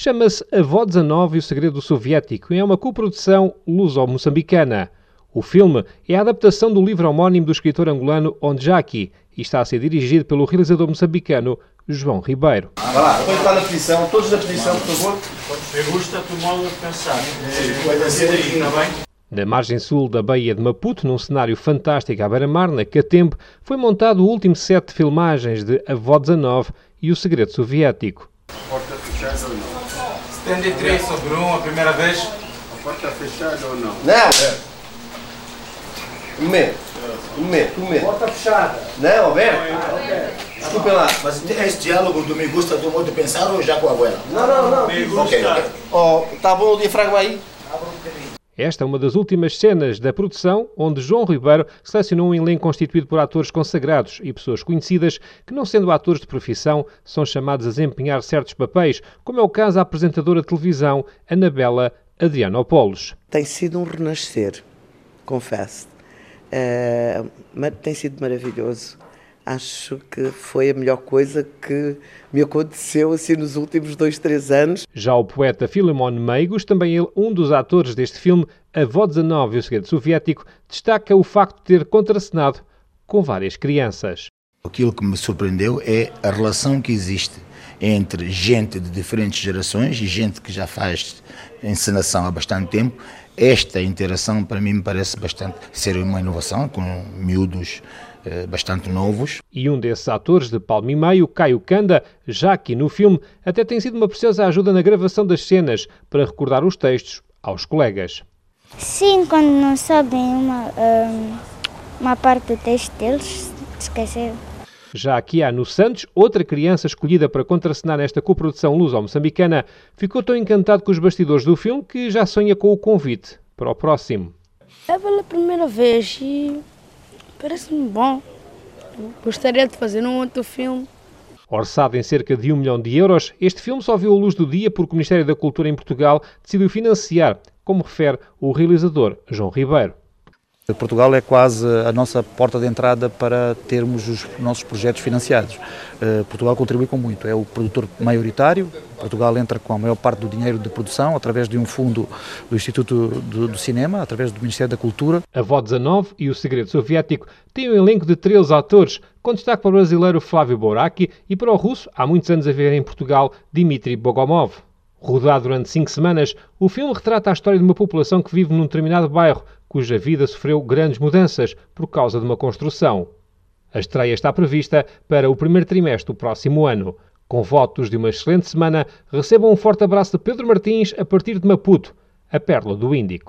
Chama-se A Vó 19 e o Segredo Soviético e é uma coprodução luso-moçambicana. O filme é a adaptação do livro homónimo do escritor angolano Ondjaki e está a ser dirigido pelo realizador moçambicano João Ribeiro. Vai lá, depois está na petição, todos na petição, por favor. Me gusta tu modo de pensar. Está bem? Na margem sul da Baía de Maputo, num cenário fantástico à beira-mar, na Catembe, foi montado o último set de filmagens de A Vó 19 e o Segredo Soviético. Fechada ou não? 73 sobre 1, a primeira vez. A porta fechada ou não? Não! Um momento. Um momento, um momento. Porta fechada. Não, Alberto? Desculpem lá. Mas esse diálogo do me gusta do modo de pensar ou já com a abuela? Não, não, não. Me Ok, gusta. ok. Oh, tá bom o diafragma aí? Esta é uma das últimas cenas da produção onde João Ribeiro selecionou um elenco constituído por atores consagrados e pessoas conhecidas que, não sendo atores de profissão, são chamados a desempenhar certos papéis, como é o caso da apresentadora de televisão Anabela Adrianopoulos. Tem sido um renascer, confesso. Mas tem sido maravilhoso. Acho que foi a melhor coisa que me aconteceu assim nos últimos dois, três anos. Já o poeta Filemon Meigos, também ele um dos atores deste filme, A Vó 19 e o Segredo Soviético, destaca o facto de ter contracenado com várias crianças. Aquilo que me surpreendeu é a relação que existe entre gente de diferentes gerações e gente que já faz encenação há bastante tempo. Esta interação, para mim, me parece bastante ser uma inovação, com miúdos eh, bastante novos. E um desses atores de palmo e meio, Caio Canda, já aqui no filme, até tem sido uma preciosa ajuda na gravação das cenas para recordar os textos aos colegas. Sim, quando não sabem uma, hum, uma parte do texto deles, esqueceram. Já aqui há no Santos, outra criança escolhida para contracenar nesta coprodução luso-moçambicana, ficou tão encantado com os bastidores do filme que já sonha com o convite para o próximo. É pela primeira vez e parece-me bom. Gostaria de fazer um outro filme. Orçado em cerca de um milhão de euros, este filme só viu a luz do dia porque o Ministério da Cultura em Portugal decidiu financiar, como refere o realizador João Ribeiro. Portugal é quase a nossa porta de entrada para termos os nossos projetos financiados. Eh, Portugal contribui com muito, é o produtor maioritário. Portugal entra com a maior parte do dinheiro de produção através de um fundo do Instituto do, Cinema, através do Ministério da Cultura. A Vó 19 e O Segredo Soviético têm um elenco de 13 atores, com destaque para o brasileiro Flávio Boraki e para o russo, há muitos anos a viver em Portugal, Dmitry Bogomov. Rodado durante cinco semanas, o filme retrata a história de uma população que vive num determinado bairro, cuja vida sofreu grandes mudanças por causa de uma construção. A estreia está prevista para o primeiro trimestre do próximo ano. Com votos de uma excelente semana, recebam um forte abraço de Pedro Martins a partir de Maputo, a pérola do Índico.